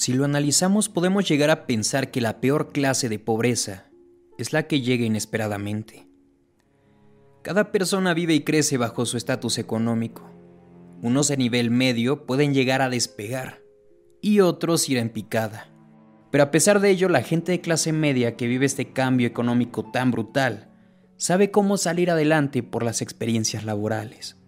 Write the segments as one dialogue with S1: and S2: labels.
S1: Si lo analizamos podemos llegar a pensar que la peor clase de pobreza es la que llega inesperadamente. Cada persona vive y crece bajo su estatus económico. Unos de nivel medio pueden llegar a despegar y otros ir en picada. Pero a pesar de ello, la gente de clase media que vive este cambio económico tan brutal sabe cómo salir adelante por las experiencias laborales.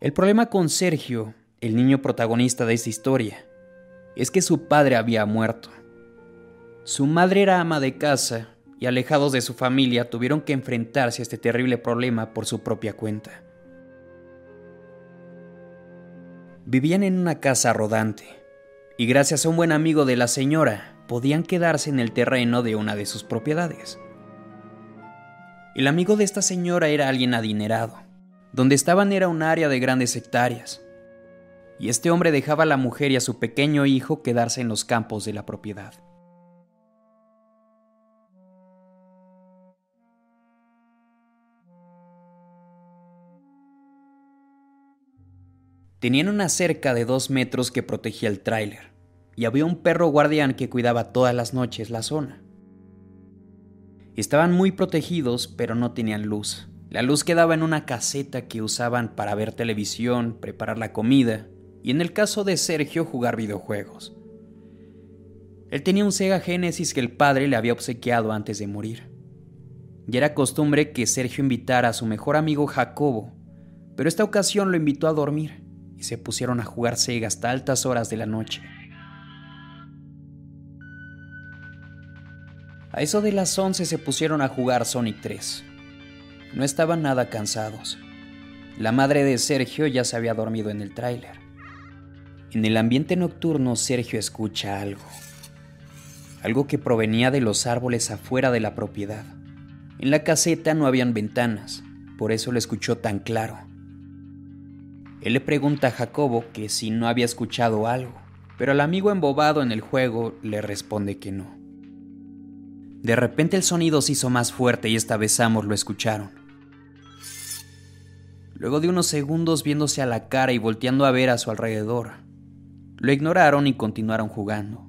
S1: El problema con Sergio, el niño protagonista de esta historia, es que su padre había muerto. Su madre era ama de casa y alejados de su familia tuvieron que enfrentarse a este terrible problema por su propia cuenta. Vivían en una casa rodante y gracias a un buen amigo de la señora podían quedarse en el terreno de una de sus propiedades. El amigo de esta señora era alguien adinerado. Donde estaban era un área de grandes hectáreas. Y este hombre dejaba a la mujer y a su pequeño hijo quedarse en los campos de la propiedad. Tenían una cerca de dos metros que protegía el tráiler, y había un perro guardián que cuidaba todas las noches la zona. Estaban muy protegidos, pero no tenían luz. La luz quedaba en una caseta que usaban para ver televisión, preparar la comida, y en el caso de Sergio jugar videojuegos. Él tenía un Sega Genesis que el padre le había obsequiado antes de morir. Y era costumbre que Sergio invitara a su mejor amigo Jacobo, pero esta ocasión lo invitó a dormir y se pusieron a jugar Sega hasta altas horas de la noche. A eso de las 11 se pusieron a jugar Sonic 3. No estaban nada cansados. La madre de Sergio ya se había dormido en el tráiler. En el ambiente nocturno Sergio escucha algo. Algo que provenía de los árboles afuera de la propiedad. En la caseta no habían ventanas, por eso lo escuchó tan claro. Él le pregunta a Jacobo que si no había escuchado algo, pero el amigo embobado en el juego le responde que no. De repente el sonido se hizo más fuerte y esta vez ambos lo escucharon. Luego de unos segundos viéndose a la cara y volteando a ver a su alrededor, lo ignoraron y continuaron jugando.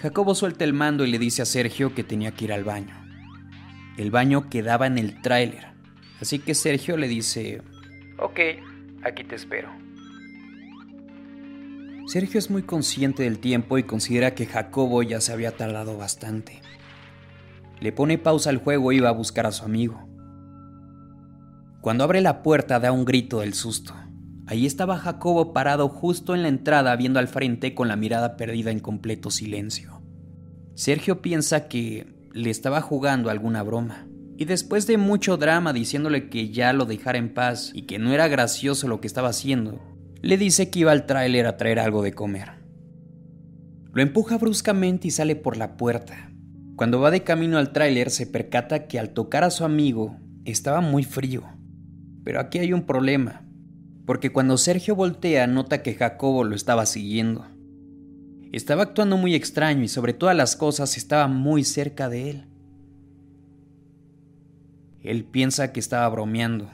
S1: Jacobo suelta el mando y le dice a Sergio que tenía que ir al baño. El baño quedaba en el tráiler, así que Sergio le dice, Ok, Aquí te espero. Sergio es muy consciente del tiempo y considera que Jacobo ya se había tardado bastante. Le pone pausa al juego y va a buscar a su amigo. Cuando abre la puerta da un grito del susto. Ahí estaba Jacobo parado justo en la entrada viendo al frente con la mirada perdida en completo silencio. Sergio piensa que le estaba jugando alguna broma y después de mucho drama diciéndole que ya lo dejara en paz y que no era gracioso lo que estaba haciendo, le dice que iba al tráiler a traer algo de comer. Lo empuja bruscamente y sale por la puerta. Cuando va de camino al tráiler se percata que al tocar a su amigo estaba muy frío. Pero aquí hay un problema, porque cuando Sergio voltea nota que Jacobo lo estaba siguiendo. Estaba actuando muy extraño y sobre todas las cosas estaba muy cerca de él. Él piensa que estaba bromeando,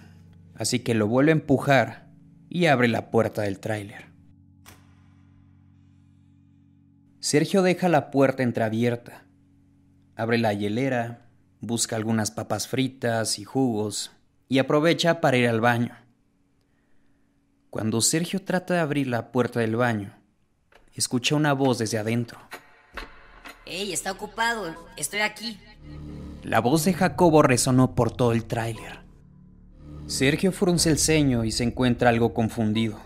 S1: así que lo vuelve a empujar y abre la puerta del tráiler. Sergio deja la puerta entreabierta, abre la hielera, busca algunas papas fritas y jugos y aprovecha para ir al baño. Cuando Sergio trata de abrir la puerta del baño, escucha una voz desde adentro.
S2: ¡Ey, está ocupado! Estoy aquí.
S1: La voz de Jacobo resonó por todo el tráiler. Sergio frunce el ceño y se encuentra algo confundido.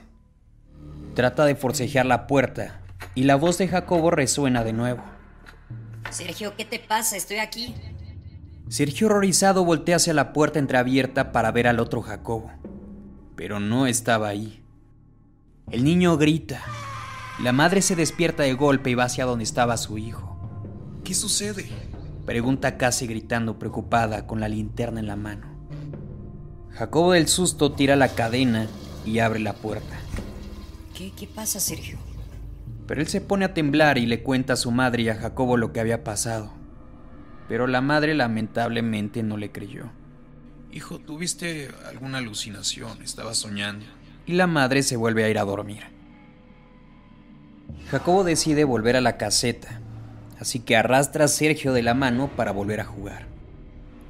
S1: Trata de forcejear la puerta y la voz de Jacobo resuena de nuevo.
S2: Sergio, ¿qué te pasa? Estoy aquí.
S1: Sergio horrorizado voltea hacia la puerta entreabierta para ver al otro Jacobo, pero no estaba ahí. El niño grita. La madre se despierta de golpe y va hacia donde estaba su hijo.
S3: ¿Qué sucede?
S1: Pregunta casi gritando, preocupada, con la linterna en la mano. Jacobo del susto tira la cadena y abre la puerta.
S2: ¿Qué, qué pasa, Sergio?
S1: Pero él se pone a temblar y le cuenta a su madre y a Jacobo lo que había pasado. Pero la madre lamentablemente no le creyó.
S3: Hijo, ¿tuviste alguna alucinación? ¿Estabas soñando?
S1: y la madre se vuelve a ir a dormir. Jacobo decide volver a la caseta, así que arrastra a Sergio de la mano para volver a jugar.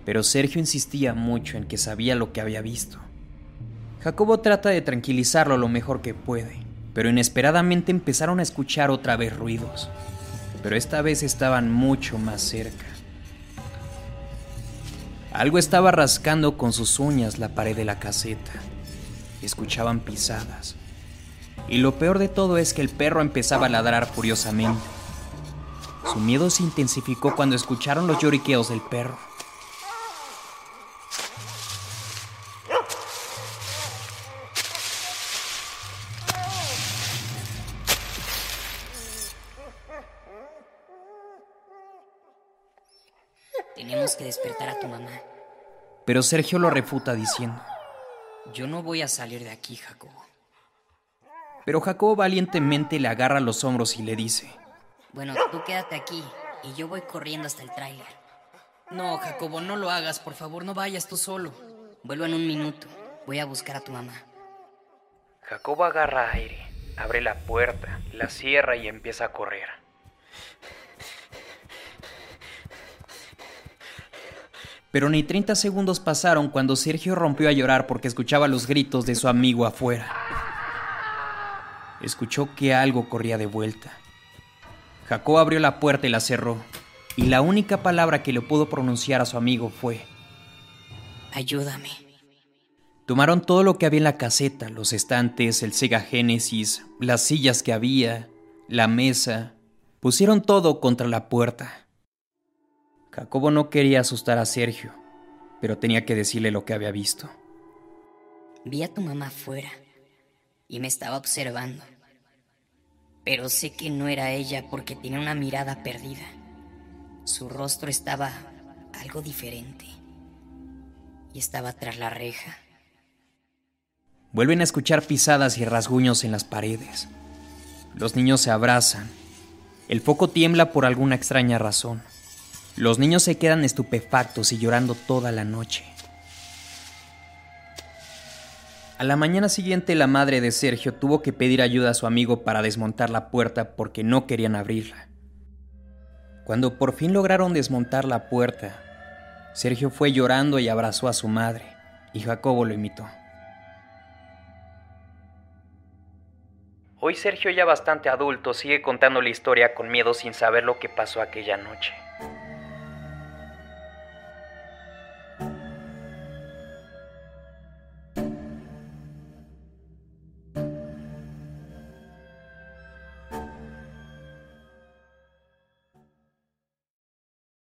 S1: Pero Sergio insistía mucho en que sabía lo que había visto. Jacobo trata de tranquilizarlo lo mejor que puede, pero inesperadamente empezaron a escuchar otra vez ruidos, pero esta vez estaban mucho más cerca. Algo estaba rascando con sus uñas la pared de la caseta. Escuchaban pisadas. Y lo peor de todo es que el perro empezaba a ladrar furiosamente. Su miedo se intensificó cuando escucharon los lloriqueos del perro.
S2: Tenemos que despertar a tu mamá.
S1: Pero Sergio lo refuta diciendo.
S2: Yo no voy a salir de aquí, Jacobo.
S1: Pero Jacobo valientemente le agarra los hombros y le dice.
S2: Bueno, tú quédate aquí y yo voy corriendo hasta el tráiler.
S3: No, Jacobo, no lo hagas, por favor, no vayas tú solo.
S2: Vuelvo en un minuto. Voy a buscar a tu mamá.
S1: Jacobo agarra aire, abre la puerta, la cierra y empieza a correr. Pero ni 30 segundos pasaron cuando Sergio rompió a llorar porque escuchaba los gritos de su amigo afuera. Escuchó que algo corría de vuelta. Jacob abrió la puerta y la cerró, y la única palabra que le pudo pronunciar a su amigo fue,
S2: Ayúdame.
S1: Tomaron todo lo que había en la caseta, los estantes, el Sega Genesis, las sillas que había, la mesa. Pusieron todo contra la puerta. Jacobo no quería asustar a Sergio, pero tenía que decirle lo que había visto.
S2: Vi a tu mamá afuera y me estaba observando. Pero sé que no era ella porque tenía una mirada perdida. Su rostro estaba algo diferente. Y estaba tras la reja.
S1: Vuelven a escuchar pisadas y rasguños en las paredes. Los niños se abrazan. El foco tiembla por alguna extraña razón. Los niños se quedan estupefactos y llorando toda la noche. A la mañana siguiente la madre de Sergio tuvo que pedir ayuda a su amigo para desmontar la puerta porque no querían abrirla. Cuando por fin lograron desmontar la puerta, Sergio fue llorando y abrazó a su madre, y Jacobo lo imitó. Hoy Sergio, ya bastante adulto, sigue contando la historia con miedo sin saber lo que pasó aquella noche.